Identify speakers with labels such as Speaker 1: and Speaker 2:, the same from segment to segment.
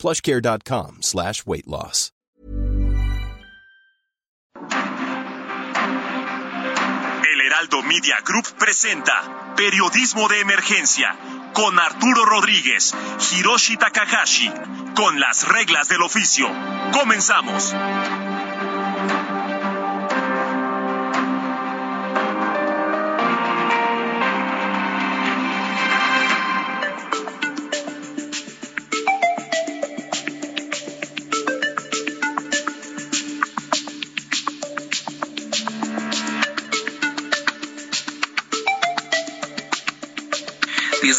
Speaker 1: plushcare.com slash weight loss.
Speaker 2: El Heraldo Media Group presenta Periodismo de Emergencia con Arturo Rodríguez, Hiroshi Takahashi, con las reglas del oficio. Comenzamos.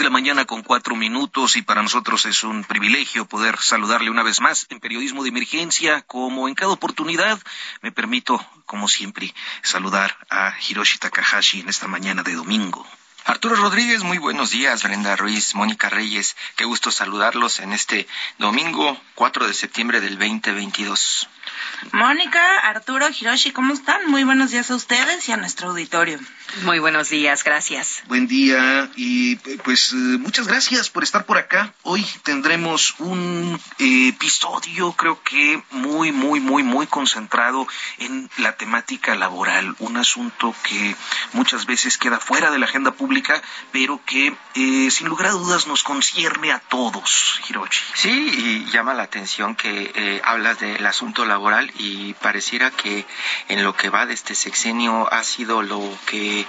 Speaker 3: De la mañana con cuatro minutos y para nosotros es un privilegio poder saludarle una vez más en Periodismo de Emergencia. Como en cada oportunidad, me permito, como siempre, saludar a Hiroshi Takahashi en esta mañana de domingo.
Speaker 4: Arturo Rodríguez, muy buenos días. Brenda Ruiz, Mónica Reyes, qué gusto saludarlos en este domingo 4 de septiembre del 2022.
Speaker 5: Mónica, Arturo, Hiroshi, ¿cómo están? Muy buenos días a ustedes y a nuestro auditorio.
Speaker 6: Muy buenos días, gracias.
Speaker 3: Buen día y pues eh, muchas gracias por estar por acá. Hoy tendremos un eh, episodio creo que muy, muy, muy, muy concentrado en la temática laboral, un asunto que muchas veces queda fuera de la agenda pública, pero que eh, sin lugar a dudas nos concierne a todos, Hiroshi.
Speaker 4: Sí, y llama la atención que hablas del asunto laboral y pareciera que en lo que va de este sexenio ha sido lo que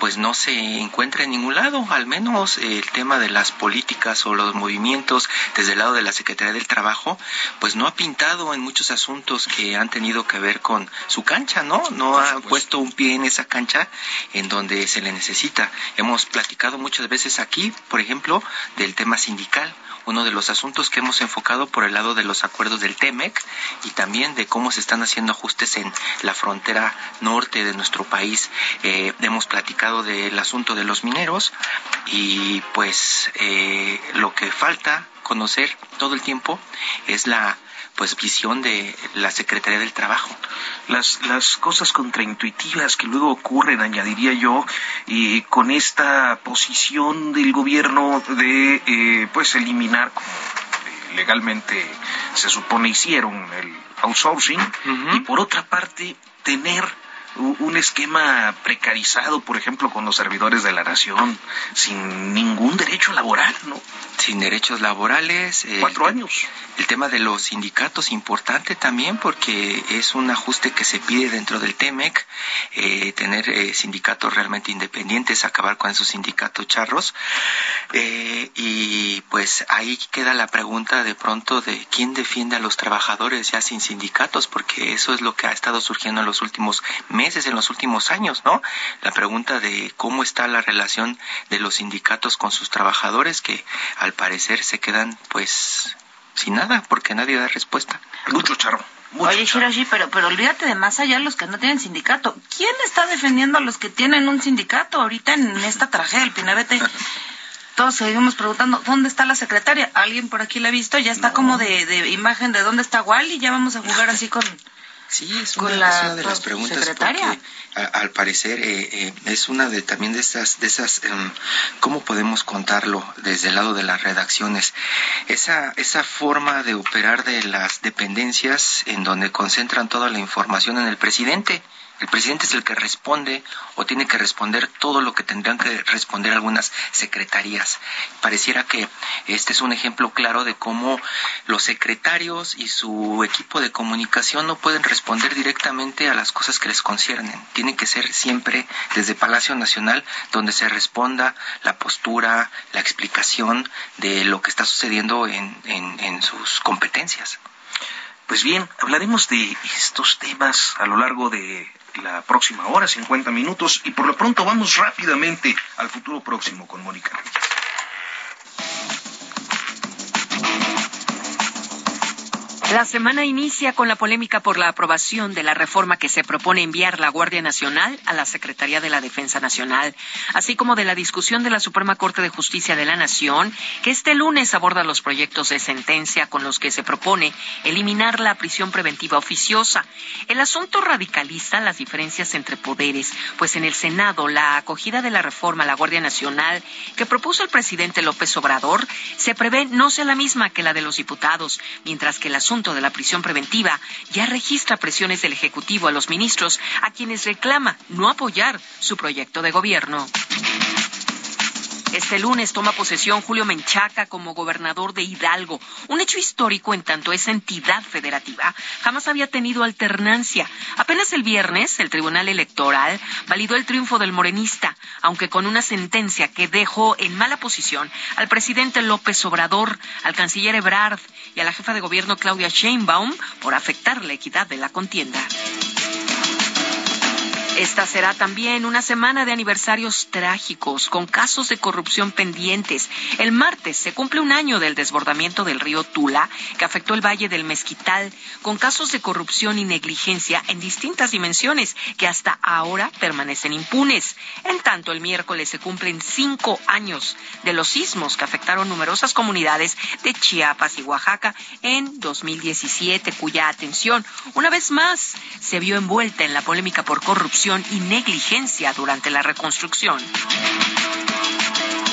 Speaker 4: pues no se encuentra en ningún lado, al menos el tema de las políticas o los movimientos desde el lado de la Secretaría del Trabajo, pues no ha pintado en muchos asuntos que han tenido que ver con su cancha, ¿no? No ha puesto un pie en esa cancha en donde se le necesita. Hemos platicado muchas veces aquí, por ejemplo, del tema sindical uno de los asuntos que hemos enfocado por el lado de los acuerdos del TEMEC y también de cómo se están haciendo ajustes en la frontera norte de nuestro país. Eh, hemos platicado del asunto de los mineros y pues eh, lo que falta conocer todo el tiempo es la pues visión de la Secretaría del Trabajo.
Speaker 3: Las, las cosas contraintuitivas que luego ocurren, añadiría yo, y con esta posición del gobierno de eh, pues eliminar como eh, legalmente se supone hicieron el outsourcing y por otra parte tener un esquema precarizado, por ejemplo, con los servidores de la nación, sin ningún derecho laboral, ¿no?
Speaker 4: Sin derechos laborales.
Speaker 3: Eh, Cuatro años.
Speaker 4: El tema de los sindicatos, importante también, porque es un ajuste que se pide dentro del TEMEC, eh, tener eh, sindicatos realmente independientes, acabar con esos sindicatos charros. y pues ahí queda la pregunta de pronto de quién defiende a los trabajadores ya sin sindicatos, porque eso es lo que ha estado surgiendo en los últimos meses meses, en los últimos años, ¿no? La pregunta de cómo está la relación de los sindicatos con sus trabajadores, que al parecer se quedan, pues, sin nada, porque nadie da respuesta.
Speaker 3: Mucho charro.
Speaker 5: Oye, Hiroshi, pero, pero olvídate de más allá los que no tienen sindicato. ¿Quién está defendiendo a los que tienen un sindicato ahorita en esta tragedia del Pinabete? Todos seguimos preguntando, ¿dónde está la secretaria? ¿Alguien por aquí la ha visto? Ya está como de, de imagen de dónde está Wally. Ya vamos a jugar así con
Speaker 4: Sí, es una, de las preguntas porque al parecer eh, eh, es una de también de esas de esas em, cómo podemos contarlo desde el lado de las redacciones esa esa forma de operar de las dependencias en donde concentran toda la información en el presidente el presidente es el que responde o tiene que responder todo lo que tendrían que responder algunas secretarías. Pareciera que este es un ejemplo claro de cómo los secretarios y su equipo de comunicación no pueden responder directamente a las cosas que les conciernen. Tiene que ser siempre desde Palacio Nacional donde se responda la postura, la explicación de lo que está sucediendo en, en sus competencias.
Speaker 3: Pues bien, hablaremos de estos temas a lo largo de la próxima hora, 50 minutos, y por lo pronto vamos rápidamente al futuro próximo con Mónica
Speaker 6: La semana inicia con la polémica por la aprobación de la reforma que se propone enviar la Guardia Nacional a la Secretaría de la Defensa Nacional, así como de la discusión de la Suprema Corte de Justicia de la Nación, que este lunes aborda los proyectos de sentencia con los que se propone eliminar la prisión preventiva oficiosa. El asunto radicaliza las diferencias entre poderes, pues en el Senado la acogida de la reforma a la Guardia Nacional que propuso el presidente López Obrador se prevé no sea la misma que la de los diputados, mientras que el asunto de la prisión preventiva ya registra presiones del Ejecutivo a los ministros a quienes reclama no apoyar su proyecto de gobierno. Este lunes toma posesión Julio Menchaca como gobernador de Hidalgo, un hecho histórico en tanto esa entidad federativa jamás había tenido alternancia. Apenas el viernes, el Tribunal Electoral validó el triunfo del morenista, aunque con una sentencia que dejó en mala posición al presidente López Obrador, al canciller Ebrard y a la jefa de gobierno Claudia Sheinbaum por afectar la equidad de la contienda. Esta será también una semana de aniversarios trágicos, con casos de corrupción pendientes. El martes se cumple un año del desbordamiento del río Tula, que afectó el Valle del Mezquital, con casos de corrupción y negligencia en distintas dimensiones, que hasta ahora permanecen impunes. En tanto, el miércoles se cumplen cinco años de los sismos que afectaron numerosas comunidades de Chiapas y Oaxaca en 2017, cuya atención, una vez más, se vio envuelta en la polémica por corrupción y negligencia durante la reconstrucción.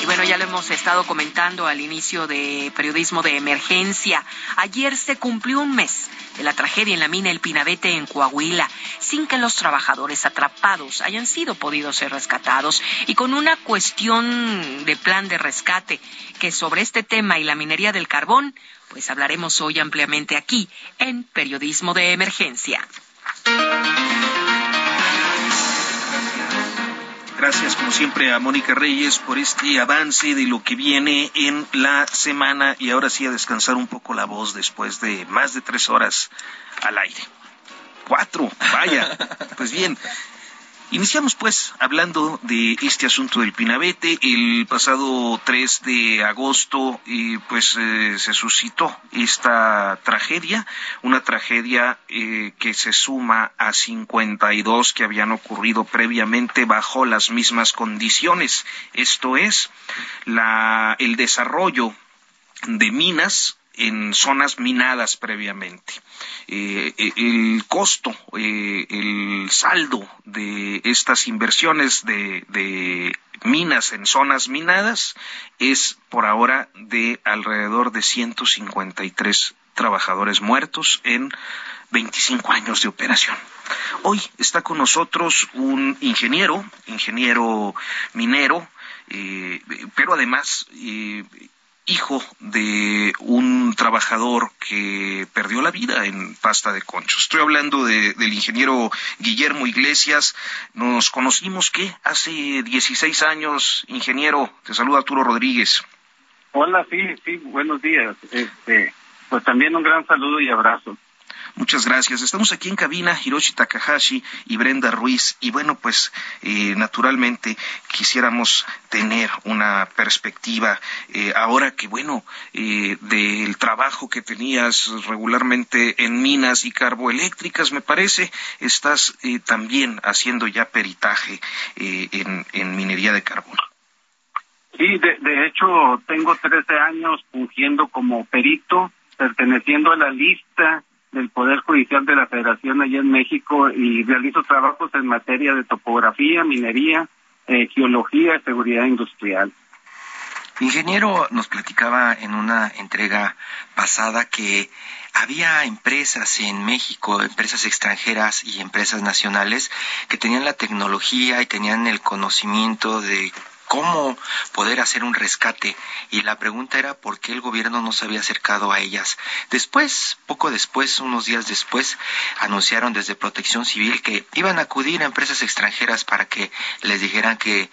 Speaker 6: Y bueno, ya lo hemos estado comentando al inicio de periodismo de emergencia. Ayer se cumplió un mes de la tragedia en la mina El Pinabete en Coahuila, sin que los trabajadores atrapados hayan sido podidos ser rescatados y con una cuestión de plan de rescate que sobre este tema y la minería del carbón, pues hablaremos hoy ampliamente aquí en Periodismo de Emergencia.
Speaker 3: Gracias, como siempre, a Mónica Reyes por este avance de lo que viene en la semana y ahora sí a descansar un poco la voz después de más de tres horas al aire. Cuatro, vaya. Pues bien, Iniciamos pues hablando de este asunto del Pinabete. El pasado 3 de agosto eh, pues eh, se suscitó esta tragedia, una tragedia eh, que se suma a 52 que habían ocurrido previamente bajo las mismas condiciones. Esto es la, el desarrollo de minas en zonas minadas previamente. Eh, eh, el costo, eh, el saldo de estas inversiones de, minas en zonas minadas es por ahora de alrededor de 153 trabajadores muertos en 25 años de operación. Hoy está con nosotros un ingeniero, ingeniero minero, pero además hijo de un trabajador que perdió la vida en pasta de concho. Estoy hablando del ingeniero Guillermo Iglesias. Nos conocimos, ¿qué? Hace 16 años, ingeniero. Te saluda Arturo Rodríguez.
Speaker 7: Hola, sí, sí, buenos días. Este, pues también un gran saludo y abrazo.
Speaker 3: Muchas gracias. Estamos aquí en cabina Hiroshi Takahashi y Brenda Ruiz y bueno, pues eh, naturalmente quisiéramos tener una perspectiva eh, ahora que bueno, eh, del trabajo que tenías regularmente en minas y carboeléctricas, me parece, estás también haciendo ya peritaje en, en, minería de carbón.
Speaker 7: Sí, de, de hecho tengo 13 años fungiendo como perito, perteneciendo a la lista del Poder Judicial de la Federación allá en México y realizo trabajos en materia de topografía, minería, eh, geología y seguridad industrial.
Speaker 4: Ingeniero nos platicaba en una entrega pasada que había empresas en México, empresas extranjeras y empresas nacionales que tenían la tecnología y tenían el conocimiento de cómo poder hacer un rescate y la pregunta era por qué el gobierno no se había acercado a ellas. Después, poco después, unos días después, anunciaron desde Protección Civil que iban a acudir a empresas extranjeras para que les dijeran que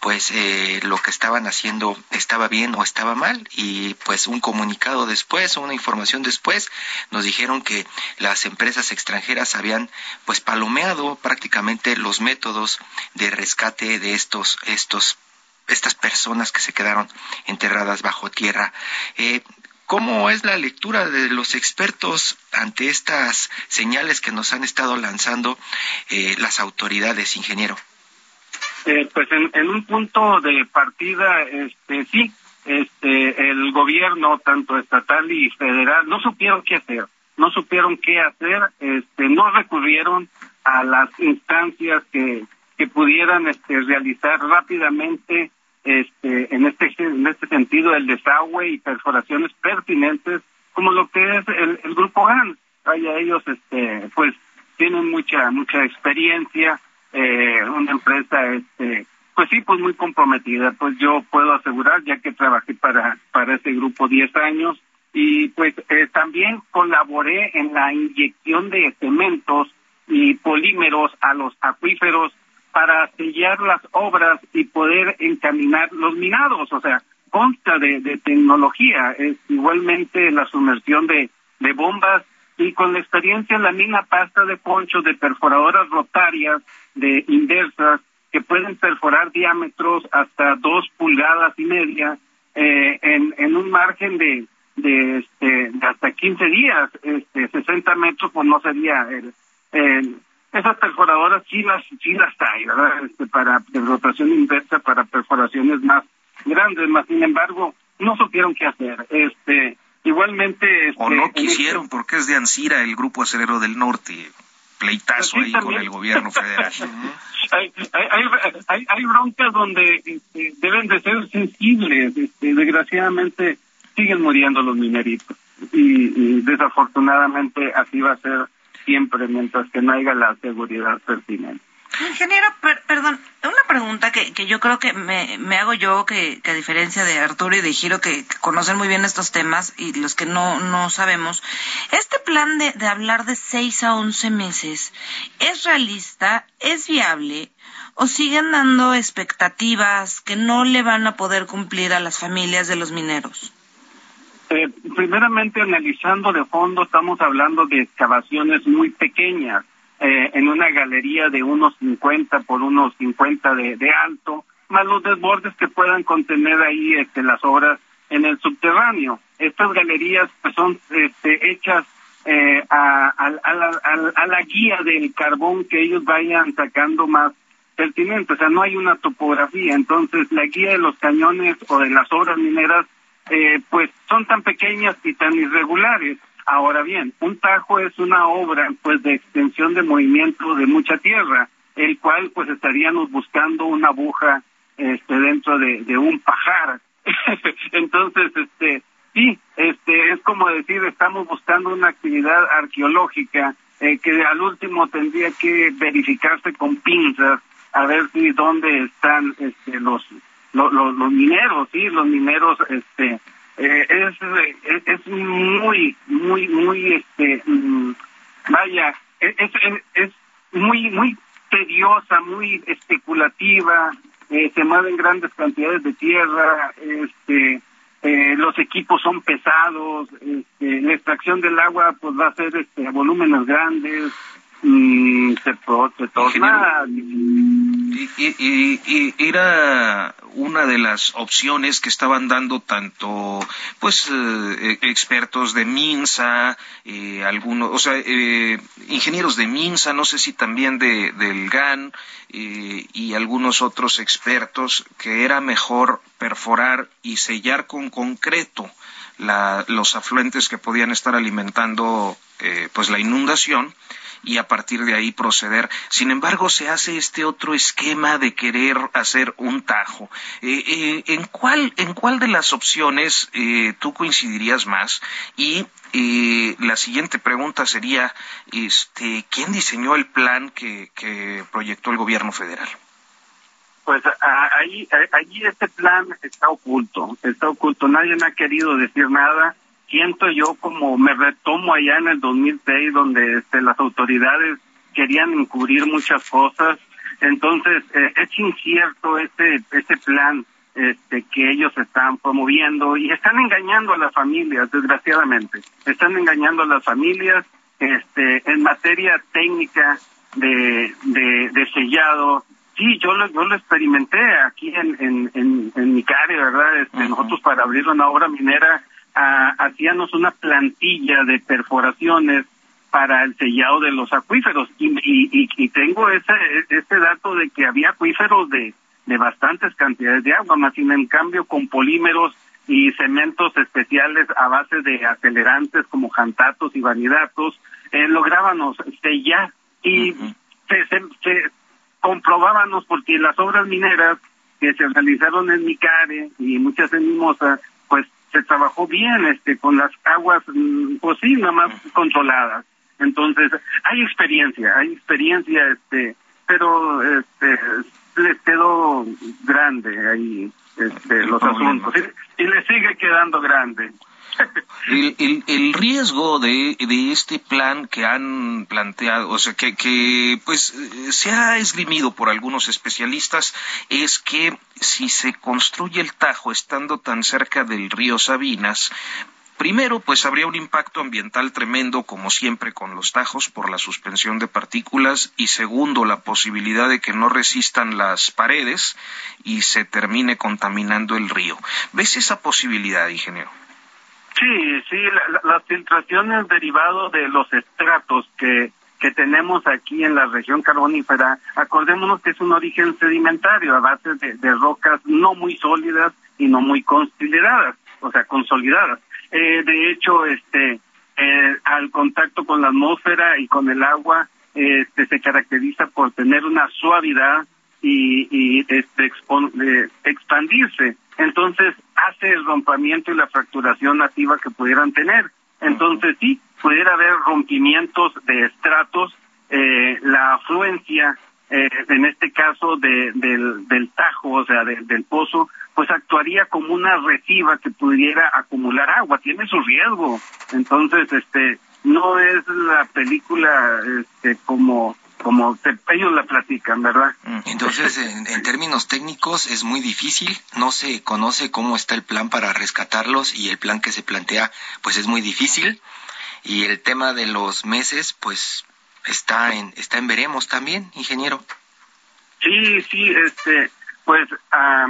Speaker 4: pues eh, lo que estaban haciendo estaba bien o estaba mal y pues un comunicado después o una información después nos dijeron que las empresas extranjeras habían pues palomeado prácticamente los métodos de rescate de estos estos estas personas que se quedaron enterradas bajo tierra. Eh, ¿Cómo es la lectura de los expertos ante estas señales que nos han estado lanzando eh, las autoridades, ingeniero?
Speaker 7: Eh, pues en, un punto de partida, este, sí, este, el gobierno, tanto estatal y federal, no supieron qué hacer, no supieron qué hacer, este, no recurrieron a las instancias que, que pudieran este, realizar rápidamente este, en este en este sentido el desagüe y perforaciones pertinentes como lo que es el, el grupo GAN. Vaya, ellos este, pues tienen mucha mucha experiencia, eh, una empresa este pues sí, pues muy comprometida. Pues yo puedo asegurar, ya que trabajé para, para ese grupo 10 años, y pues eh, también colaboré en la inyección de cementos y polímeros a los acuíferos para sellar las obras y poder encaminar los minados. O sea, consta de, de tecnología, es igualmente la sumersión de, de bombas y con la experiencia en la mina pasta de poncho de perforadoras rotarias, de inversas, que pueden perforar diámetros hasta dos pulgadas y media eh, en, en un margen de, de, este, de hasta 15 días, este, 60 metros, pues no sería el, esas perforadoras sí las sí las hay, ¿verdad? Este, para de rotación inversa para perforaciones más grandes, más sin embargo no supieron qué hacer. Este, igualmente,
Speaker 3: este, o no quisieron porque es de Ansira el grupo acerero del norte pleitazo ahí con el gobierno federal.
Speaker 7: hay, hay, hay, broncas donde este, deben de ser sensibles. Este, desgraciadamente siguen muriendo los mineritos y, desafortunadamente así va a ser siempre mientras que no haya la seguridad pertinente.
Speaker 5: Ingeniero, perdón, una pregunta que, que yo creo que me, me hago yo, que, a diferencia de Arturo y de Giro, que, conocen muy bien estos temas y los que no, no sabemos, este plan de, de hablar de 6 a 11 meses, ¿es realista? ¿Es viable? ¿O siguen dando expectativas que no le van a poder cumplir a las familias de los mineros?
Speaker 7: Primeramente, analizando de fondo, estamos hablando de excavaciones muy pequeñas eh, en una galería de unos 50 por unos 50 de, de alto, más los desbordes que puedan contener ahí este, las obras en el subterráneo. Estas galerías pues, son este, hechas eh, a, a, la, a, la, guía del carbón que ellos vayan sacando más pertinente, o sea, no hay una topografía, entonces la guía de los cañones o de las obras mineras, eh, pues son tan pequeñas y tan irregulares Ahora bien, un tajo es una obra pues de extensión de movimiento de mucha tierra, el cual pues estaríamos buscando una aguja este dentro de, de un pajar. Entonces, este sí, este es como decir, estamos buscando una actividad arqueológica eh, que al último tendría que verificarse con pinzas a ver si dónde están este los los, los mineros, sí, los mineros este eh, es, es, muy, muy, muy, este, mm, vaya, es, es, muy, muy tediosa, muy especulativa, eh, se mueven grandes cantidades de tierra, este, eh, los equipos son pesados, este, la extracción del agua pues va a ser este, volúmenes grandes, y se, se torna
Speaker 3: y, y, era una de las opciones que estaban dando tanto pues eh, expertos de Minsa eh, algunos o sea eh, ingenieros de Minsa no sé si también de del GAN y algunos otros expertos que era mejor perforar y sellar con concreto la, los afluentes que podían estar alimentando pues la inundación y a partir de ahí proceder. Sin embargo, se hace este otro esquema de querer hacer un tajo. Eh, eh, ¿en, cuál, ¿En cuál de las opciones eh, tú coincidirías más? Y la siguiente pregunta sería, este, ¿quién diseñó el plan que, que proyectó el gobierno federal?
Speaker 7: Pues ahí, ahí este plan está oculto, está oculto. Nadie me ha querido decir nada siento yo como me retomo allá en el 2006 donde este, las autoridades querían encubrir muchas cosas. Entonces eh, es incierto este este plan este que ellos están promoviendo y están engañando a las familias desgraciadamente. Están engañando a las familias este en materia técnica de de, de sellado. Sí yo lo yo lo experimenté aquí en en en, en mi verdad este, nosotros para abrir una obra minera ah, hacíamos una plantilla de perforaciones para el sellado de los acuíferos. Y, y, y tengo ese, ese dato de que había acuíferos de, de bastantes cantidades de agua, más sin en cambio con polímeros y cementos especiales a base de acelerantes como jantatos y vanidatos, eh, lográbamos sellar. Y se, se, comprobábamos porque las obras mineras que se realizaron en Micare y muchas en Mimosa, se trabajó bien este con las aguas, mm, pues sí, nada más controladas. Entonces, hay experiencia, hay experiencia, este, pero este, les quedó grande ahí este, los asuntos y, y le sigue quedando grande.
Speaker 3: El, riesgo de, este plan que han planteado, o sea, que, que pues se ha esgrimido por algunos especialistas, es que si se construye el Tajo estando tan cerca del río Sabinas, Primero, pues habría un impacto ambiental tremendo, como siempre con los tajos, por la suspensión de partículas. Y segundo, la posibilidad de que no resistan las paredes y se termine contaminando el río. ¿Ves esa posibilidad, ingeniero?
Speaker 7: Sí, sí, las filtraciones derivado de los estratos que, que tenemos aquí en la región carbonífera, acordémonos que es un origen sedimentario a base de, de rocas no muy sólidas y no muy consolidadas, o sea, consolidadas. Eh, de hecho, este, eh, al contacto con la atmósfera y con el agua, este, se caracteriza por tener una suavidad y, y este, expandirse. Entonces, hace el rompimiento y la fracturación nativa que pudieran tener. Entonces, sí, pudiera haber rompimientos de estratos, eh, la afluencia, eh, en este caso de, del, tajo, o sea, del pozo, pues actuaría como una reciba que pudiera acumular agua, tiene su riesgo. Entonces, este, no es la película este, como como ellos la platican, ¿verdad?
Speaker 4: Mm, entonces, en, términos técnicos es muy difícil, no se conoce cómo está el plan para rescatarlos y el plan que se plantea, pues es muy difícil. Y el tema de los meses, pues está en está en veremos también, ingeniero.
Speaker 7: Sí, sí, este, pues ah,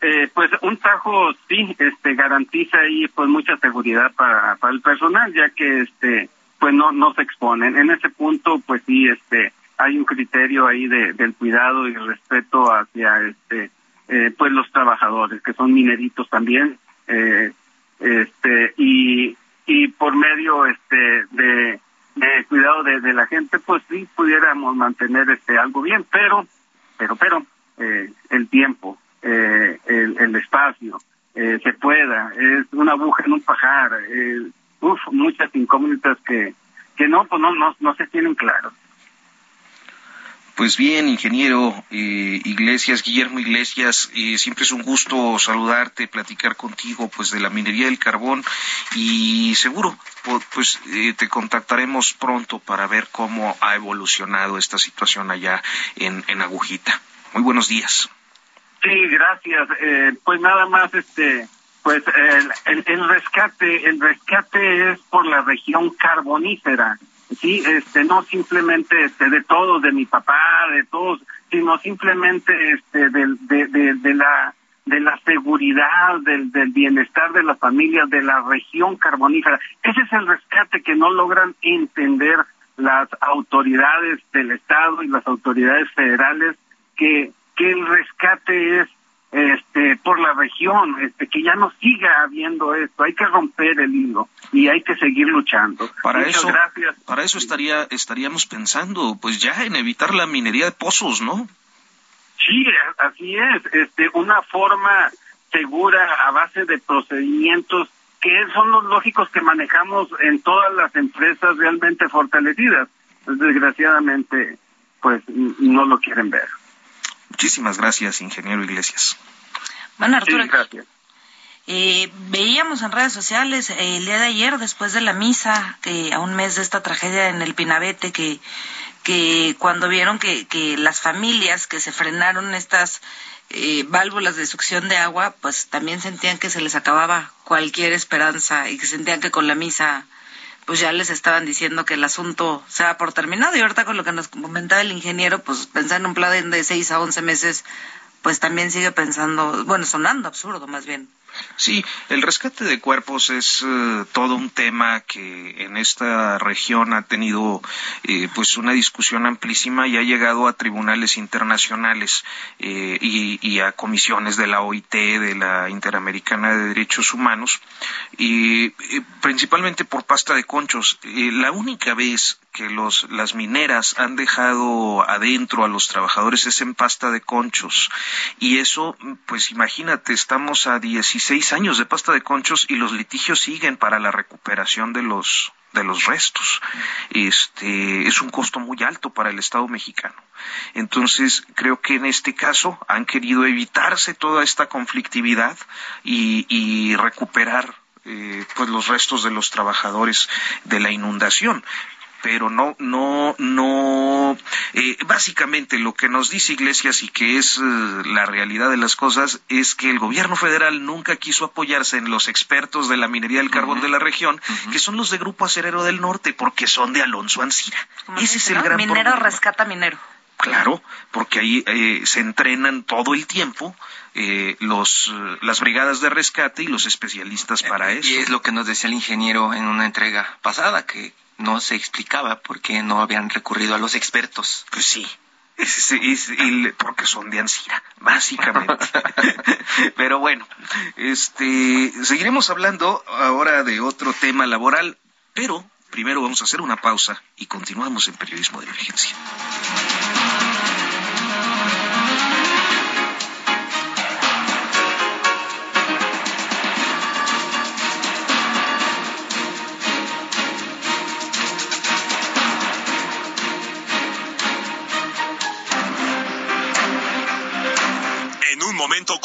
Speaker 7: eh, pues un tajo sí este garantiza ahí pues mucha seguridad para, para el personal ya que este pues no no se exponen. En ese punto pues sí este hay un criterio ahí de, del cuidado y respeto hacia este eh, pues los trabajadores que son mineritos también eh, este y y por medio este de, de cuidado de, de la gente pues sí pudiéramos mantener este algo bien pero pero pero eh, el tiempo eh, el, el, espacio, eh, se pueda, es una aguja en un pajar, eh, uf, muchas incógnitas que, que no, pues no, no, no se tienen claros.
Speaker 3: Pues bien, ingeniero eh, Iglesias, Guillermo Iglesias, eh, siempre es un gusto saludarte, platicar contigo pues de la minería del carbón y seguro pues eh, te contactaremos pronto para ver cómo ha evolucionado esta situación allá en, en Agujita. Muy buenos días.
Speaker 7: Sí, gracias. Eh, pues nada más, este, pues el, rescate, el rescate es por la región carbonífera, sí, este, no simplemente este de todos, de mi papá, de todos, sino simplemente este de, de, de, la de la seguridad, del, del bienestar de las familias, de la región carbonífera. Ese es el rescate que no logran entender las autoridades del Estado y las autoridades federales que que el rescate es este por la región, este que ya no siga habiendo esto, hay que romper el hilo y hay que seguir luchando.
Speaker 3: Para eso, para eso estaría estaríamos pensando, pues ya en evitar la minería de pozos, ¿no?
Speaker 7: Sí, así es, este una forma segura a base de procedimientos que son los lógicos que manejamos en todas las empresas realmente fortalecidas. Desgraciadamente, pues no lo quieren ver.
Speaker 3: Muchísimas gracias, ingeniero Iglesias.
Speaker 5: Bueno, Arturo. gracias. Eh, veíamos en redes sociales eh, el día de ayer, después de la misa, que a un mes de esta tragedia en el Pinabete, que, que cuando vieron que, que las familias que se frenaron estas eh, válvulas de succión de agua, pues también sentían que se les acababa cualquier esperanza y que sentían que con la misa pues ya les estaban diciendo que el asunto se va por terminado y ahorita con lo que nos comentaba el ingeniero, pues pensar en un plan de seis a once meses, pues también sigue pensando, bueno, sonando absurdo más bien.
Speaker 3: Sí, el rescate de cuerpos es eh, todo un tema que en esta región ha tenido eh, pues una discusión amplísima y ha llegado a tribunales internacionales eh, y, a comisiones de la OIT, de la Interamericana de Derechos Humanos, y principalmente por pasta de conchos. la única vez que los, las mineras han dejado adentro a los trabajadores es en pasta de conchos. Y eso, pues imagínate, estamos a 16 años de pasta de conchos y los litigios siguen para la recuperación de los de los restos. Este es un costo muy alto para el Estado mexicano. Entonces, creo que en este caso han querido evitarse toda esta conflictividad y, recuperar eh, pues los restos de los trabajadores de la inundación pero no, no, no, eh, básicamente lo que nos dice Iglesias y que es eh, la realidad de las cosas es que el gobierno federal nunca quiso apoyarse en los expertos de la minería del carbón de la región, que son los de Grupo Acerero del Norte, porque son de Alonso Ancira. Ese es el gran
Speaker 5: Minero rescata minero.
Speaker 3: Claro, porque ahí eh, se entrenan todo el tiempo los las brigadas de rescate y los especialistas para eso.
Speaker 4: Y es lo que nos decía el ingeniero en una entrega pasada, que no se explicaba por qué no habían recurrido a los expertos.
Speaker 3: Pues sí, es, porque son de Ansira, básicamente. Pero bueno, este, seguiremos hablando ahora de otro tema laboral, pero primero vamos a hacer una pausa y continuamos en periodismo de emergencia.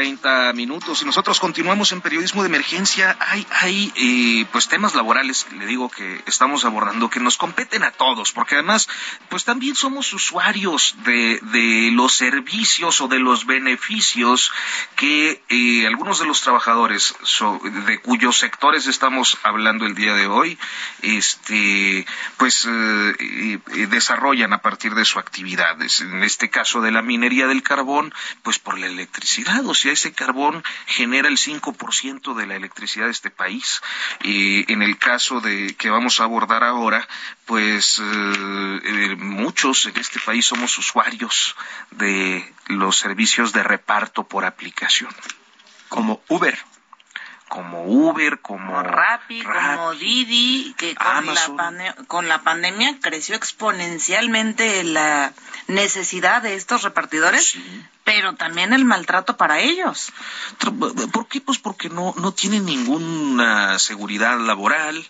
Speaker 3: 30 minutos y nosotros continuamos en periodismo de emergencia. Hay, hay eh, pues temas laborales, le digo que estamos abordando que nos competen a todos, porque además pues también somos usuarios de, los servicios o de los beneficios que eh, algunos de los trabajadores de cuyos sectores estamos hablando el día de hoy, este pues eh, desarrollan a partir de su actividad. En este caso de la minería del carbón, pues por la electricidad o sea, ese carbón genera el 5% de la electricidad de este país. Y en el caso de que vamos a abordar ahora, pues eh, eh, muchos en este país somos usuarios de los servicios de reparto por aplicación.
Speaker 4: Como Uber
Speaker 3: como Uber, como
Speaker 5: Rappi, como Didi, que con la, con la pandemia creció exponencialmente la necesidad de estos repartidores, pero también el maltrato para ellos.
Speaker 3: ¿Por qué? Pues porque no, no tienen ninguna seguridad laboral,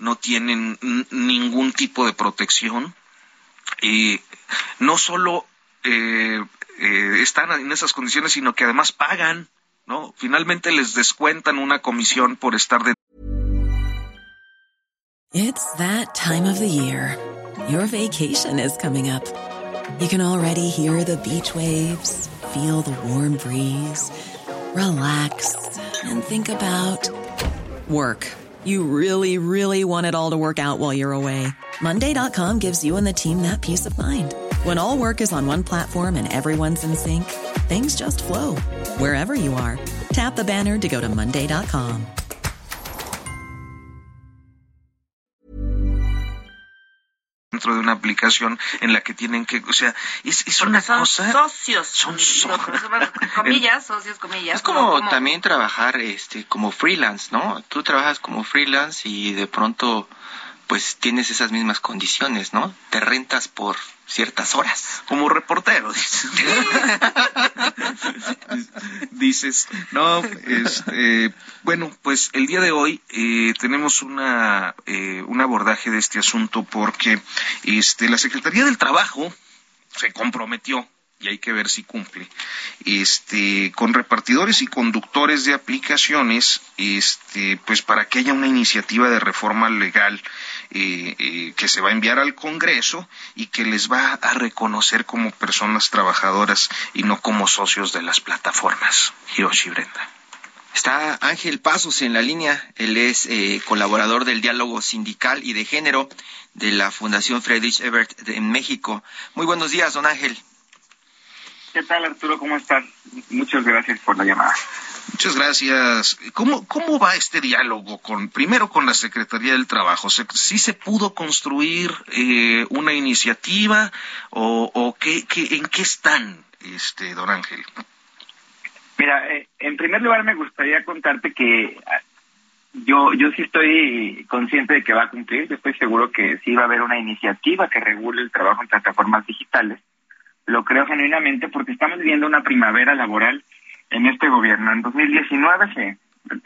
Speaker 3: no tienen ningún tipo de protección. y no solo eh, eh, están en esas condiciones, sino que además pagan ¿no? Finalmente les descuentan una comisión por estar de
Speaker 8: It's that time of the year. Your vacation is coming up. You can already hear the beach waves, feel the warm breeze, relax and think about work. You really, really want it all to work out while you're away. Monday.com gives you and the team that peace of mind. When all work is on one platform and everyone's in sync, things just flow wherever you are. Tap the banner to go to Monday.com.
Speaker 3: Dentro de una aplicación en la que tienen que, o sea, es, es una
Speaker 5: son
Speaker 3: cosa.
Speaker 5: Socios.
Speaker 3: Son socios.
Speaker 5: comillas, socios, comillas.
Speaker 4: Es como, también trabajar este como freelance, ¿no? Tú trabajas como freelance y de pronto pues tienes esas mismas condiciones, ¿no? Te rentas por ciertas horas.
Speaker 3: Como reportero, dices. dices, no, este, bueno, pues el día de hoy eh, tenemos una, eh, un abordaje de este asunto porque este, la Secretaría del Trabajo se comprometió y hay que ver si cumple, este, con repartidores y conductores de aplicaciones, este, pues para que haya una iniciativa de reforma legal eh, eh, que se va a enviar al Congreso y que les va a reconocer como personas trabajadoras y no como socios de las plataformas. Hiroshi Brenda.
Speaker 4: Está Ángel Pasos en la línea. Él es eh, colaborador del diálogo sindical y de género de la Fundación Friedrich Ebert en México. Muy buenos días, don Ángel.
Speaker 9: ¿Qué tal, Arturo? ¿Cómo estás? Muchas gracias por la llamada.
Speaker 3: Muchas gracias. ¿Cómo, cómo va este diálogo con, primero con la Secretaría del Trabajo? ¿Sí se pudo construir eh, una iniciativa o, o qué, qué, en qué están, este, don Ángel?
Speaker 9: Mira, eh, en primer lugar me gustaría contarte que ah, yo, yo sí estoy consciente de que va a cumplir. Yo estoy seguro que sí va a haber una iniciativa que regule el trabajo en plataformas digitales lo creo genuinamente porque estamos viviendo una primavera laboral en este gobierno. En 2019 se,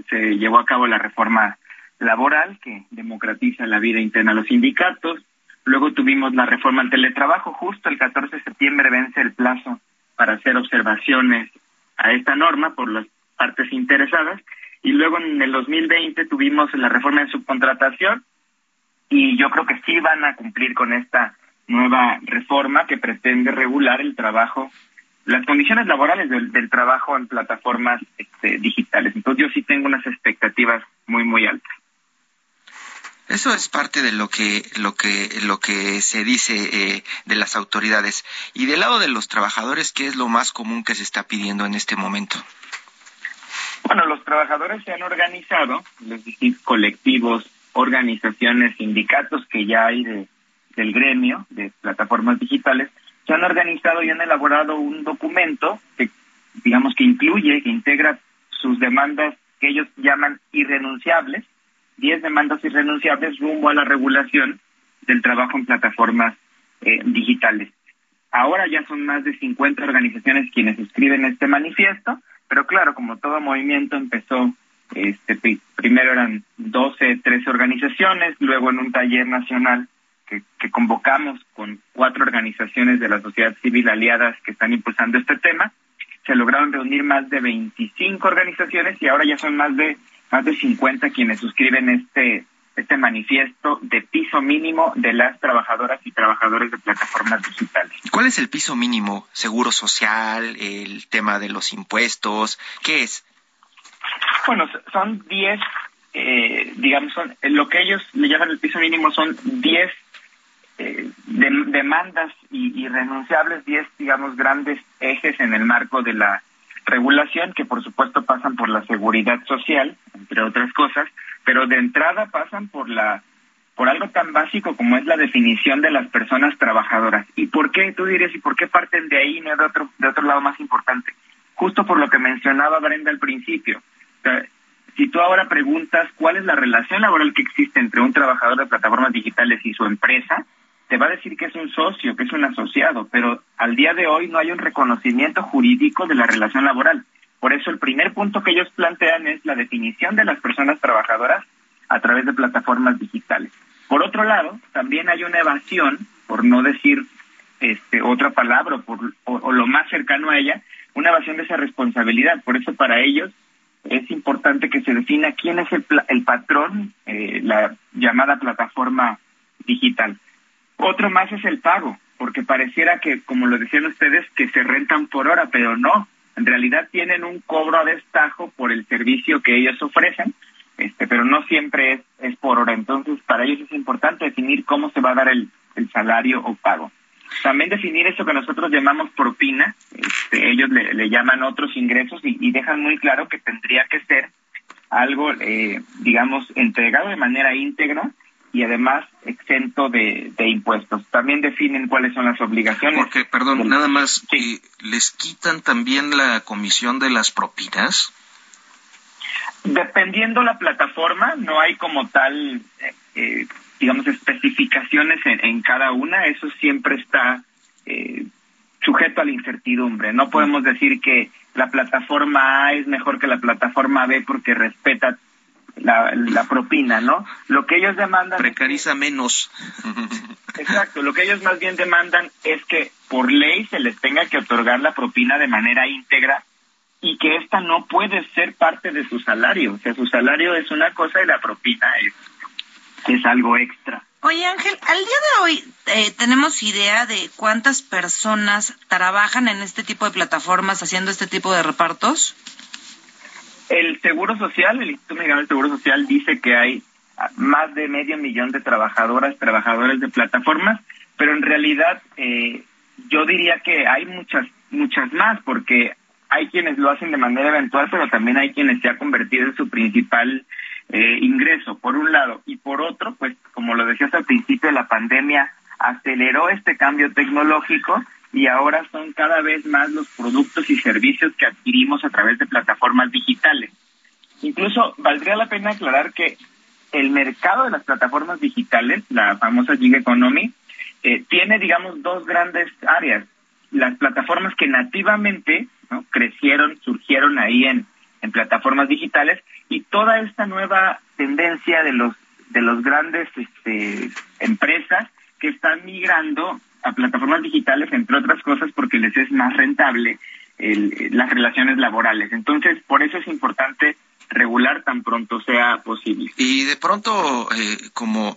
Speaker 9: se llevó a cabo la reforma laboral que democratiza la vida interna a los sindicatos. Luego tuvimos la reforma al teletrabajo. Justo el 14 de septiembre vence el plazo para hacer observaciones a esta norma por las partes interesadas. Y luego en el 2020 tuvimos la reforma de subcontratación y yo creo que sí van a cumplir con esta nueva reforma que pretende regular el trabajo, las condiciones laborales del, trabajo en plataformas este, digitales. Entonces yo sí tengo unas expectativas muy, muy altas.
Speaker 4: Eso es parte de lo que lo que lo que se dice eh, de las autoridades y del lado de los trabajadores, ¿qué es lo más común que se está pidiendo en este momento?
Speaker 9: Bueno, los trabajadores se han organizado, los distintos colectivos, organizaciones, sindicatos que ya hay de del gremio de plataformas digitales se han organizado y han elaborado un documento que, digamos, que incluye, que integra sus demandas que ellos llaman irrenunciables, 10 demandas irrenunciables rumbo a la regulación del trabajo en plataformas eh, digitales. Ahora ya son más de 50 organizaciones quienes escriben este manifiesto, pero claro, como todo movimiento empezó, este, primero eran 12, 13 organizaciones, luego en un taller nacional que, convocamos con cuatro organizaciones de la sociedad civil aliadas que están impulsando este tema. Se lograron reunir más de 25 organizaciones y ahora ya son más de más de 50 quienes suscriben este este manifiesto de piso mínimo de las trabajadoras y trabajadores de plataformas digitales.
Speaker 4: ¿Cuál es el piso mínimo? ¿Seguro social? ¿El tema de los impuestos? ¿Qué es?
Speaker 9: Bueno, son 10, eh, digamos, son, lo que ellos le llaman el piso mínimo son 10 eh, demandas y, renunciables, 10, digamos, grandes ejes en el marco de la regulación, que por supuesto pasan por la seguridad social, entre otras cosas, pero de entrada pasan por la por algo tan básico como es la definición de las personas trabajadoras. ¿Y por qué? Tú dirías, ¿y por qué parten de ahí, no de otro, de otro lado más importante? Justo por lo que mencionaba Brenda al principio. si tú ahora preguntas cuál es la relación laboral que existe entre un trabajador de plataformas digitales y su empresa, te va a decir que es un socio, que es un asociado, pero al día de hoy no hay un reconocimiento jurídico de la relación laboral. Por eso el primer punto que ellos plantean es la definición de las personas trabajadoras a través de plataformas digitales. Por otro lado, también hay una evasión, por no decir este, otra palabra o, por, o, lo más cercano a ella, una evasión de esa responsabilidad. Por eso para ellos es importante que se defina quién es el, el patrón, eh, la llamada plataforma digital. Otro más es el pago, porque pareciera que, como lo decían ustedes, que se rentan por hora, pero no. En realidad tienen un cobro a destajo por el servicio que ellos ofrecen, este, pero no siempre es, es por hora. Entonces, para ellos es importante definir cómo se va a dar el, el salario o pago. También definir eso que nosotros llamamos propina, este, ellos le, llaman otros ingresos y, y, dejan muy claro que tendría que ser algo, eh, digamos, entregado de manera íntegra y además exento de, impuestos. También definen cuáles son las obligaciones.
Speaker 3: Porque, perdón, nada más, eh, ¿les quitan también la comisión de las propinas?
Speaker 9: Dependiendo la plataforma, no hay como tal, eh, eh, digamos, especificaciones en, cada una, eso siempre está eh, sujeto a la incertidumbre. No podemos decir que la plataforma A es mejor que la plataforma B porque respeta la, la propina, ¿no? Lo que ellos demandan...
Speaker 3: Precariza menos.
Speaker 9: Exacto, lo que ellos más bien demandan es que por ley se les tenga que otorgar la propina de manera íntegra y que esta no puede ser parte de su salario. O sea, su salario es una cosa y la propina es, es algo extra.
Speaker 5: Oye Ángel, al día de hoy eh, tenemos idea de cuántas personas trabajan en este tipo de plataformas haciendo este tipo de repartos.
Speaker 9: El Seguro Social, el Instituto Mexicano del Seguro Social dice que hay más de medio millón de trabajadoras, trabajadores de plataformas, pero en realidad eh, yo diría que hay muchas, muchas más, porque hay quienes lo hacen de manera eventual, pero también hay quienes se ha convertido en su principal eh, ingreso, por un lado, y por otro, pues como lo decías al principio, la pandemia aceleró este cambio tecnológico y ahora son cada vez más los productos y servicios que adquirimos a través de plataformas digitales. Incluso valdría la pena aclarar que el mercado de las plataformas digitales, la famosa gig economy, eh, tiene, digamos, dos grandes áreas. Las plataformas que nativamente crecieron, surgieron ahí en, en plataformas digitales y toda esta nueva tendencia de los de los grandes este, empresas que están migrando a plataformas digitales, entre otras cosas, porque les es más rentable las relaciones laborales. Entonces, por eso es importante regular tan pronto sea posible.
Speaker 3: Y de pronto, eh, como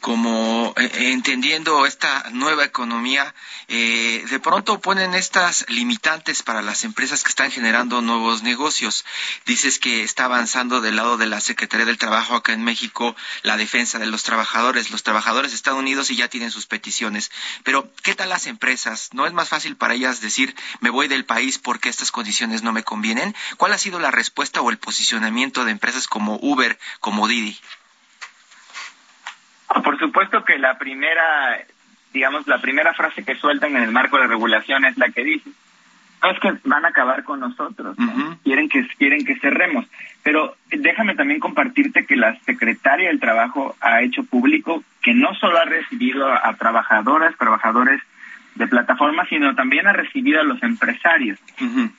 Speaker 3: como eh, entendiendo esta nueva economía, eh, de pronto ponen estas limitantes para las empresas que están generando nuevos negocios. Dices que está avanzando del lado de la Secretaría del Trabajo acá en México la defensa de los trabajadores. Los trabajadores están unidos y ya tienen sus peticiones. Pero, ¿qué tal las empresas? ¿No es más fácil para ellas decir, me voy del país porque estas condiciones no me convienen? ¿Cuál ha sido la respuesta o el posicionamiento de empresas como Uber, como Didi?
Speaker 9: Por supuesto que la primera, digamos, la primera frase que sueltan en el marco de la regulación es la que dice, es que van a acabar con nosotros, quieren que quieren que cerremos. Pero déjame también compartirte que la secretaria del Trabajo ha hecho público que no solo ha recibido a trabajadoras, trabajadores de plataformas, sino también ha recibido a los empresarios.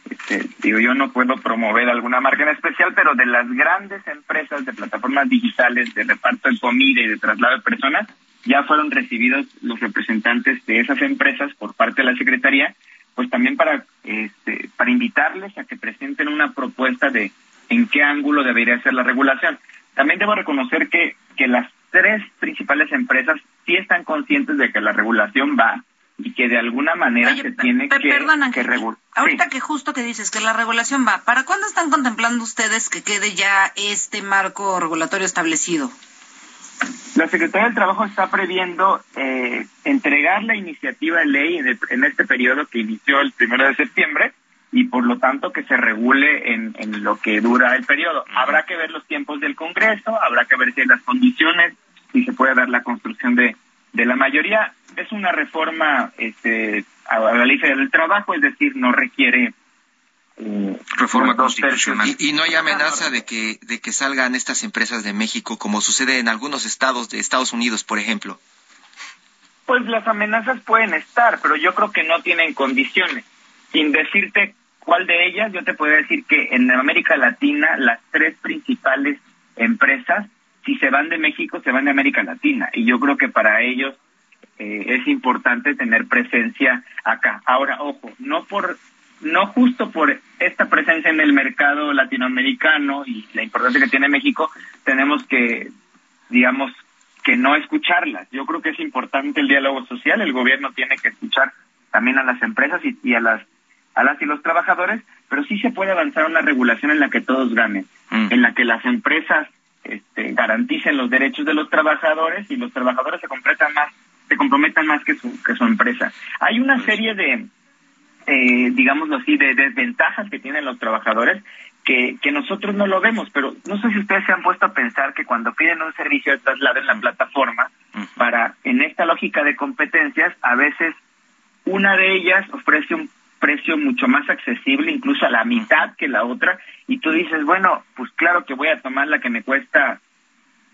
Speaker 9: este, digo, yo no puedo promover alguna marca en especial, pero de las grandes empresas de plataformas digitales de reparto de comida y de traslado de personas, ya fueron recibidos los representantes de esas empresas por parte de la Secretaría, pues también para, este, para invitarles a que presenten una propuesta de en qué ángulo debería ser la regulación. También debo reconocer que, que las tres principales empresas sí están conscientes de que la regulación va y que de alguna manera se tiene que, que regular.
Speaker 5: Ahorita que justo que dices que la regulación va, ¿para cuándo están contemplando ustedes que quede ya este marco regulatorio establecido?
Speaker 9: La Secretaría del Trabajo está previendo eh, entregar la iniciativa de ley en, este periodo que inició el primero de septiembre y por lo tanto que se regule en, en lo que dura el periodo. Habrá que ver los tiempos del Congreso, habrá que ver si hay las condiciones, si se puede dar la construcción de, de la mayoría es una reforma este, a la ley del trabajo, es decir, no requiere
Speaker 3: eh, reforma constitucional. Y, no hay amenaza de que de que salgan estas empresas de México como sucede en algunos estados de Estados Unidos, por ejemplo.
Speaker 9: Pues las amenazas pueden estar, pero yo creo que no tienen condiciones. Sin decirte cuál de ellas, yo te puedo decir que en América Latina las tres principales empresas si se van de México, se van de América Latina. Y yo creo que para ellos eh, es importante tener presencia acá. Ahora, ojo, no por no justo por esta presencia en el mercado latinoamericano y la importancia que tiene México, tenemos que, digamos, que no escucharlas. Yo creo que es importante el diálogo social, el gobierno tiene que escuchar también a las empresas y, a las a las y los trabajadores, pero sí se puede avanzar una regulación en la que todos ganen, mm. en la que las empresas este, garanticen los derechos de los trabajadores y los trabajadores se comprometan más, se comprometan más que su, que su empresa. Hay una serie de, eh, digámoslo así, de desventajas que tienen los trabajadores que, que nosotros no lo vemos, pero no sé si ustedes se han puesto a pensar que cuando piden un servicio de traslado en la plataforma, para, en esta lógica de competencias, a veces una de ellas ofrece un precio mucho más accesible, incluso a la mitad que la otra, y tú dices, bueno, pues claro que voy a tomar la que me cuesta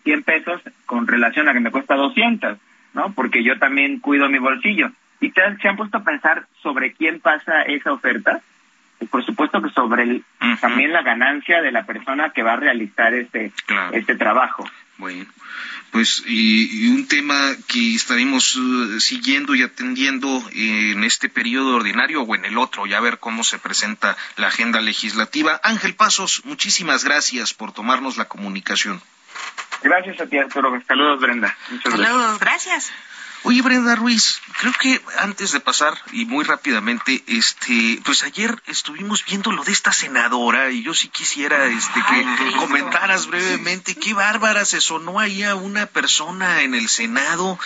Speaker 9: 100 pesos con relación a que me cuesta 200, ¿no? Porque yo también cuido mi bolsillo. ¿Y te, se han puesto a pensar sobre quién pasa esa oferta? Por supuesto que sobre el, también la ganancia de la persona que va a realizar este, este trabajo.
Speaker 3: Bueno, pues y, un tema que estaremos uh, siguiendo y atendiendo en este periodo ordinario o en el otro, ya ver cómo se presenta la agenda legislativa. Ángel Pasos, muchísimas gracias por tomarnos la comunicación.
Speaker 9: Gracias a ti, Arturo. Saludos, Brenda.
Speaker 5: Muchas Saludos, gracias.
Speaker 3: Oye, Brenda Ruiz, creo que antes de pasar y muy rápidamente, este, pues ayer estuvimos viendo lo de esta senadora y yo sí quisiera este que comentaras brevemente qué bárbara se sonó ahí a una persona en el Senado,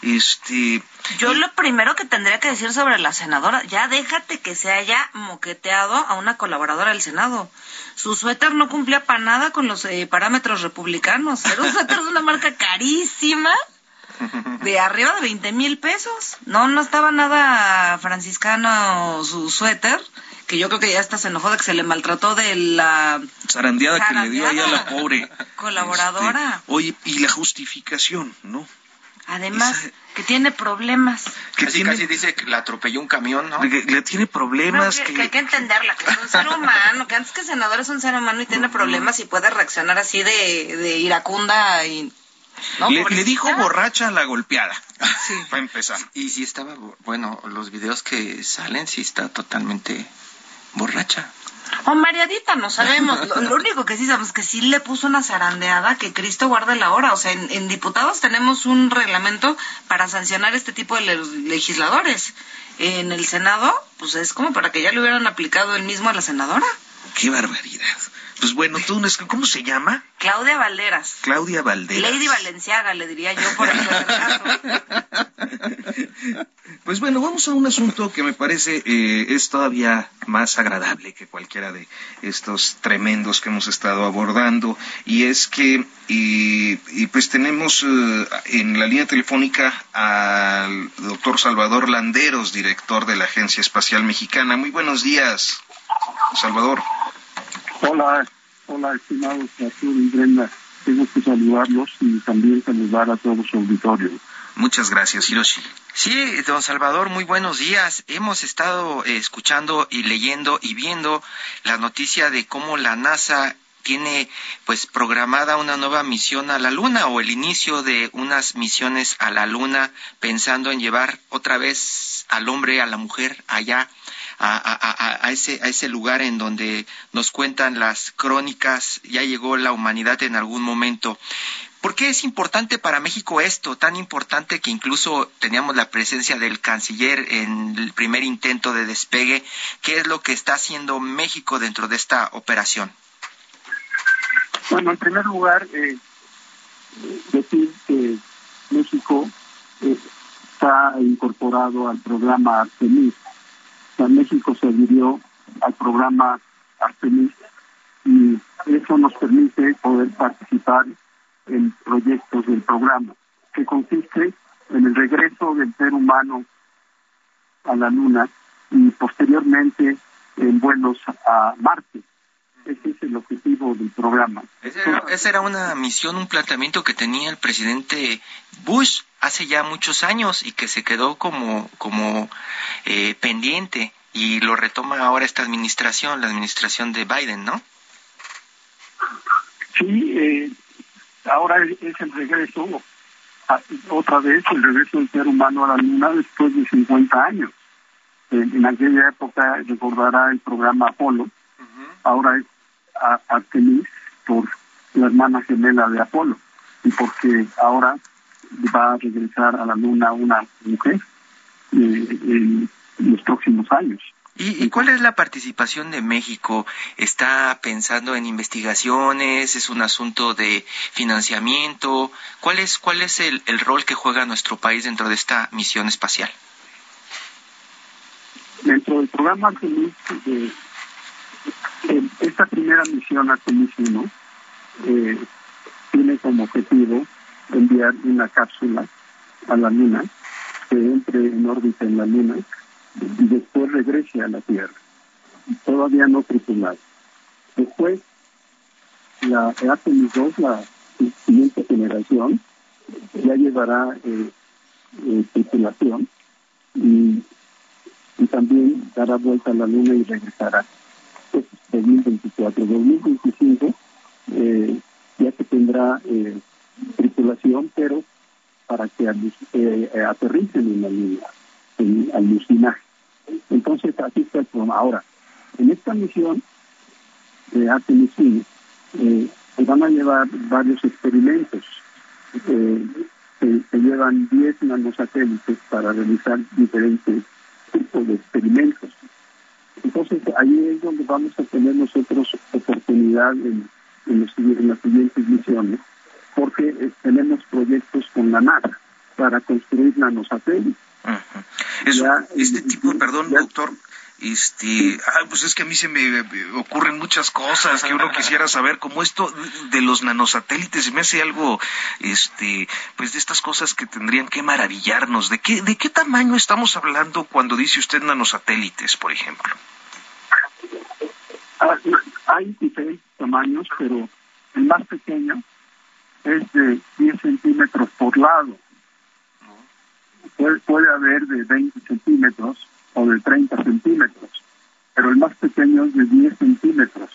Speaker 3: este
Speaker 5: yo lo primero que tendría que decir sobre la senadora, ya déjate que se haya moqueteado a una colaboradora del Senado. Su suéter no cumplía para nada con los eh, parámetros republicanos. Era un suéter de una marca carísima de arriba de 20 mil pesos. No, no estaba nada franciscano su suéter, que yo creo que ya hasta se enojó de que se le maltrató de la...
Speaker 3: Zarandeada, que le dio ahí a la pobre...
Speaker 5: Colaboradora.
Speaker 3: Este, oye, y la justificación, ¿no?
Speaker 5: Además, que tiene problemas.
Speaker 4: Que casi, casi dice que la atropelló un camión, ¿no?
Speaker 3: Que, le tiene problemas.
Speaker 5: que, hay que entenderla, que es un ser humano, que antes que senador es un ser humano y tiene problemas y puede reaccionar así de, de iracunda y
Speaker 3: le, dijo borracha a la golpeada. Sí. Para empezar.
Speaker 4: Y si estaba, bueno, los videos que salen, sí está totalmente borracha.
Speaker 5: O mareadita, no sabemos. Lo, único que sí sabemos es que sí le puso una zarandeada que Cristo guarde la hora. O sea, en, diputados tenemos un reglamento para sancionar este tipo de legisladores. En el Senado, pues es como para que ya le hubieran aplicado el mismo a la senadora.
Speaker 3: ¡Qué barbaridad! Pues bueno, tú, ¿cómo se llama?
Speaker 5: Claudia Valderas.
Speaker 3: Claudia Valderas.
Speaker 5: Lady Valenciaga, le diría yo por el caso.
Speaker 3: Pues bueno, vamos a un asunto que me parece eh, es todavía más agradable que cualquiera de estos tremendos que hemos estado abordando y es que y, pues tenemos eh, en la línea telefónica al doctor Salvador Landeros, director de la Agencia Espacial Mexicana. Muy buenos días, Salvador.
Speaker 10: Hola, hola, estimados Arturo y Brenda. Tengo que saludarlos y también saludar a todo su auditorio.
Speaker 3: Muchas gracias, Hiroshi.
Speaker 4: Sí, don Salvador, muy buenos días. Hemos estado eh, escuchando y leyendo y viendo la noticia de cómo la NASA tiene pues programada una nueva misión a la Luna o el inicio de unas misiones a la Luna pensando en llevar otra vez al hombre, a la mujer allá a, ese, a ese lugar en donde nos cuentan las crónicas, ya llegó la humanidad en algún momento. ¿Por qué es importante para México esto? Tan importante que incluso teníamos la presencia del canciller en el primer intento de despegue. ¿Qué es lo que está haciendo México dentro de esta operación?
Speaker 10: Bueno, en primer lugar, eh, decir que México eh, está incorporado al programa Artemis, México se adhirió al programa Artemis y eso nos permite poder participar en proyectos del programa, que consiste en el regreso del ser humano a la Luna y posteriormente en vuelos a Marte. Ese es el objetivo del programa.
Speaker 4: Esa era, una misión, un planteamiento que tenía el presidente Bush hace ya muchos años y que se quedó como, como eh, pendiente y lo retoma ahora esta administración, la administración de Biden, ¿no?
Speaker 10: Sí, eh, ahora es el regreso, otra vez el regreso del ser humano a la luna después de 50 años. En, aquella época recordará el programa Apolo, ahora es Artemis por la hermana gemela de Apolo y porque ahora va a regresar a la luna una mujer eh, en los próximos años.
Speaker 4: ¿Y, cuál es la participación de México? ¿Está pensando en investigaciones? ¿Es un asunto de financiamiento? ¿Cuál es, cuál es el, rol que juega nuestro país dentro de esta misión espacial?
Speaker 10: Dentro del programa Artemis, eh, esta primera misión Artemis 1 eh, tiene como objetivo enviar una cápsula a la Luna que entre en órbita en la Luna y después regrese a la Tierra. Todavía no tripulado. Después, la Artemis 2, la siguiente generación, ya llevará eh, eh, tripulación y también dará vuelta a la luna y regresará. Es 2024. 2025 eh, ya que tendrá eh, tripulación, pero para que eh, aterricen en la luna, en alucinaje. Entonces, así está el problema. Ahora, en esta misión de Artemis eh, se van a llevar varios experimentos. Eh, se, se, llevan 10 nanosatélites para realizar diferentes tipos de experimentos. Entonces, ahí es donde vamos a tener nosotros oportunidad en, en, los, en las siguientes misiones, porque eh, tenemos proyectos con la NASA para construir nanosatélites.
Speaker 3: Uh -huh. Eso, ya, este tipo, perdón, ya, doctor, este, ah, pues es que a mí se me ocurren muchas cosas que uno quisiera saber, como esto de los nanosatélites, me hace algo, este, pues de estas cosas que tendrían que maravillarnos. ¿De qué, de qué tamaño estamos hablando cuando dice usted nanosatélites, por ejemplo?
Speaker 10: Ah, hay diferentes tamaños, pero el más pequeño es de 10 centímetros por lado. Puede, puede haber de 20 centímetros o de 30 centímetros, pero el más pequeño es de 10 centímetros.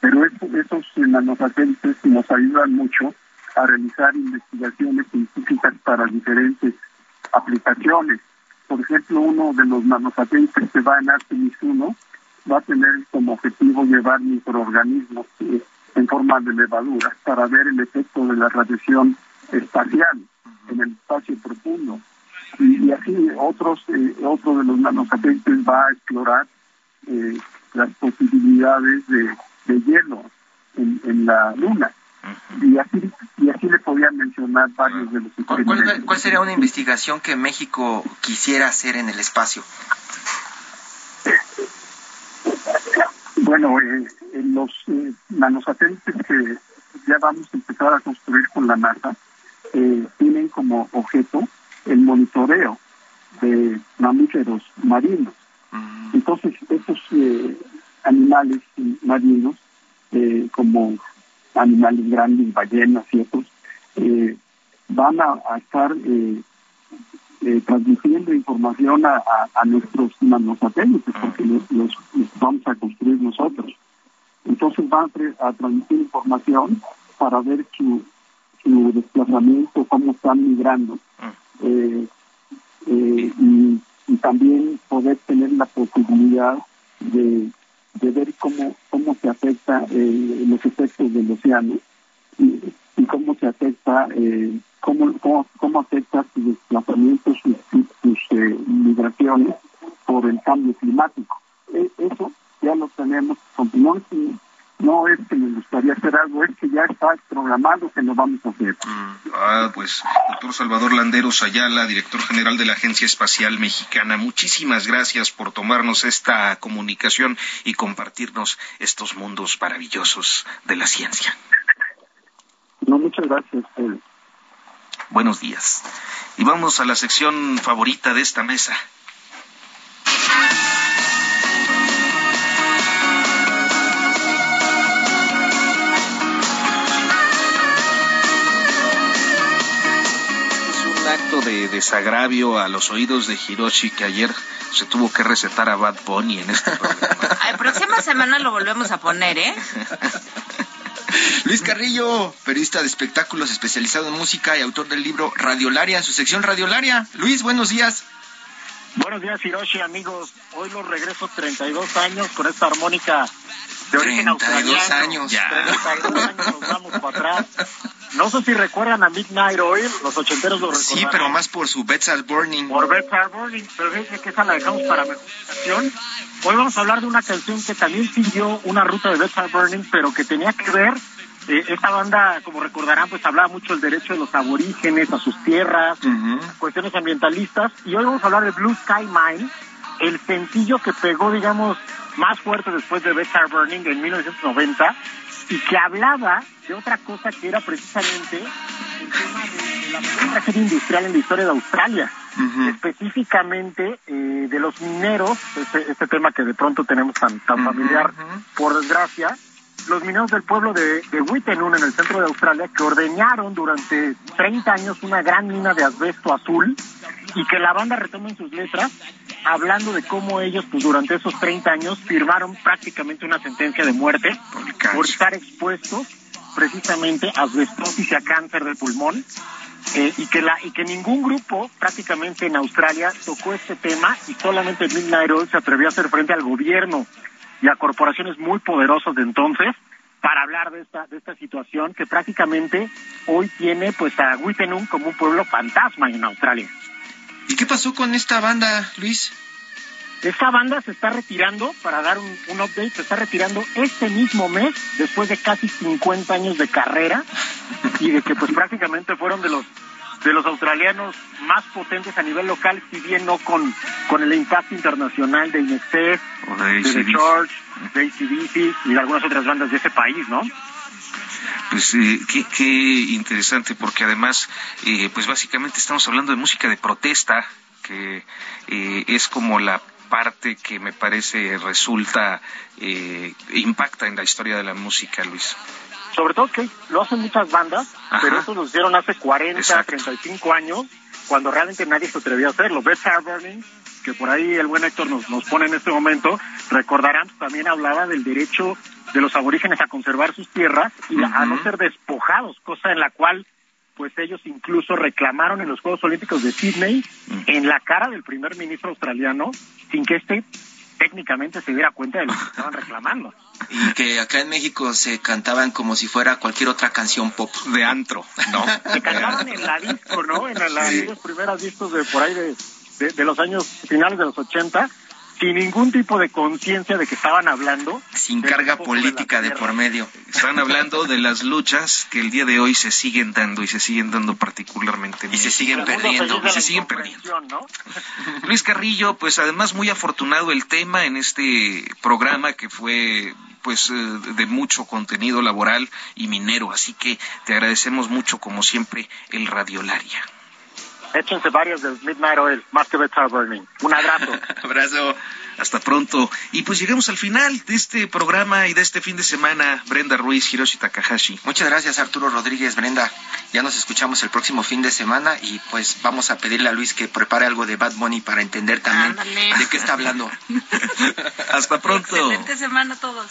Speaker 10: Pero eso, esos nanosatélites nos ayudan mucho a realizar investigaciones científicas para diferentes aplicaciones. Por ejemplo, uno de los nanosatélites que va en Artemis 1 va a tener como objetivo llevar microorganismos en forma de levaduras para ver el efecto de la radiación espacial en el espacio profundo y, y así otros eh, otro de los nanosatélites va a explorar eh, las posibilidades de, de hielo en, en, la luna. Y así y así le podía mencionar varios de los
Speaker 4: ¿Cuál, cuál, ¿Cuál sería una investigación que México quisiera hacer en el espacio?
Speaker 10: Bueno, eh, en los eh, nanosatélites que ya vamos a empezar a construir con la NASA eh, tienen como objeto el monitoreo de mamíferos marinos. Mm. Entonces, estos eh, animales marinos, eh, como animales grandes, ballenas y otros, eh, van a, a estar transmitiendo información a, a, a, nuestros nanosatélites, porque los, los, vamos a construir nosotros. Entonces van a, a transmitir información para ver su, su desplazamiento, cómo están migrando. Eh, eh, y, también poder tener la posibilidad de, ver cómo cómo se afecta eh, los efectos del océano y, y cómo se afecta eh, cómo, cómo, cómo afecta sus desplazamientos sus, sus eh, migraciones por el cambio climático. E, eso ya lo tenemos continuamos no es que me gustaría hacer algo, es que ya está programado que lo vamos a hacer.
Speaker 3: Mm, ah, pues, doctor Salvador Landeros Ayala, director general de la Agencia Espacial Mexicana, muchísimas gracias por tomarnos esta comunicación y compartirnos estos mundos maravillosos de la ciencia.
Speaker 10: No, muchas gracias. Eh.
Speaker 3: Buenos días. Y vamos a la sección favorita de esta mesa. Desagravio a los oídos de Hiroshi que ayer se tuvo que recetar a Bad Bunny en este programa.
Speaker 5: La próxima semana lo volvemos a poner, ¿eh?
Speaker 4: Luis Carrillo, periodista de espectáculos especializado en música y autor del libro Radiolaria, en su sección Radiolaria. Luis, buenos días.
Speaker 11: Buenos días, Hiroshi, amigos. Hoy los regreso 32 años con esta armónica de origen
Speaker 4: 32 años.
Speaker 11: Ya. 32 años nos vamos para atrás. No sé si recuerdan a Midnight Oil, los ochenteros lo recuerdan.
Speaker 4: Sí, pero más por su Beds Are Burning.
Speaker 11: Por Beds Are Burning, pero fíjense que esa la dejamos para mejor canción. Hoy vamos a hablar de una canción que también siguió una ruta de Beds Are Burning, pero que tenía que ver, eh, esta banda, como recordarán, pues hablaba mucho del derecho de los aborígenes a sus tierras, uh -huh. cuestiones ambientalistas, y hoy vamos a hablar de Blue Sky Mine, el sencillo que pegó, digamos, más fuerte después de Are Burning en 1990, y que hablaba de otra cosa que era precisamente el tema de, de la mayor tragedia industrial en la historia de Australia, uh -huh. específicamente eh, de los mineros, este, este, tema que de pronto tenemos tan, tan familiar, uh -huh. por desgracia, los mineros del pueblo de, de Wittenun, en el centro de Australia, que ordeñaron durante 30 años una gran mina de asbesto azul y que la banda retoma en sus letras hablando de cómo ellos pues durante esos 30 años firmaron prácticamente una sentencia de muerte por estar expuestos precisamente a asbestosis y a cáncer del pulmón eh, y que la y que ningún grupo prácticamente en Australia tocó este tema y solamente Midnight Oil se atrevió a hacer frente al gobierno y a corporaciones muy poderosas de entonces para hablar de esta de esta situación que prácticamente hoy tiene pues a Wittenum como un pueblo fantasma en Australia.
Speaker 3: ¿Y qué pasó con esta banda, Luis?
Speaker 11: Esta banda se está retirando, para dar un, un, update, se está retirando este mismo mes, después de casi 50 años de carrera, y de que pues prácticamente fueron de los de los australianos más potentes a nivel local, si bien no con, con el impacto internacional de Inexcess,
Speaker 3: o de,
Speaker 11: de The Church, de ACDC y de algunas otras bandas de ese país, ¿no?
Speaker 3: Pues eh, qué, qué, interesante, porque además, eh, pues básicamente estamos hablando de música de protesta, que eh, es como la parte que me parece resulta, eh, impacta en la historia de la música, Luis.
Speaker 11: Sobre todo que lo hacen muchas bandas, Ajá. pero eso lo hicieron hace 40, Exacto. 35 años, cuando realmente nadie se atrevía a hacerlo. Beth Burning, que por ahí el buen Héctor nos, nos pone en este momento, recordarán, también hablaba del derecho de los aborígenes a conservar sus tierras y uh -huh. a no ser despojados, cosa en la cual pues ellos incluso reclamaron en los Juegos Olímpicos de Sydney uh -huh. en la cara del primer ministro australiano sin que este técnicamente se diera cuenta de lo que estaban reclamando.
Speaker 4: Y que acá en México se cantaban como si fuera cualquier otra canción pop.
Speaker 3: De antro, ¿no?
Speaker 11: se cantaban en la disco, ¿no? En la, sí. los primeros discos de por ahí de, de, de los años finales de los 80 sin ningún tipo de conciencia de que estaban hablando.
Speaker 4: Sin carga política de, de, por medio.
Speaker 3: Están hablando de las luchas que el día de hoy se siguen dando y se siguen dando particularmente.
Speaker 4: Y se siguen perdiendo.
Speaker 3: Y se siguen perdiendo. ¿no? Luis Carrillo, pues además muy afortunado el tema en este programa que fue pues de mucho contenido laboral y minero, así que te agradecemos mucho como siempre el Radiolaria
Speaker 11: échense varios del Midnight Oil, más que Better Burning. Un abrazo.
Speaker 3: abrazo. Hasta pronto. Y pues llegamos al final de este programa y de este fin de semana. Brenda Ruiz, Hiroshi Takahashi.
Speaker 4: Muchas gracias, Arturo Rodríguez, Brenda. Ya nos escuchamos el próximo fin de semana y pues vamos a pedirle a Luis que prepare algo de Bad Bunny para entender también Ándale. de qué está hablando.
Speaker 3: Hasta pronto.
Speaker 5: Excelente semana a todos.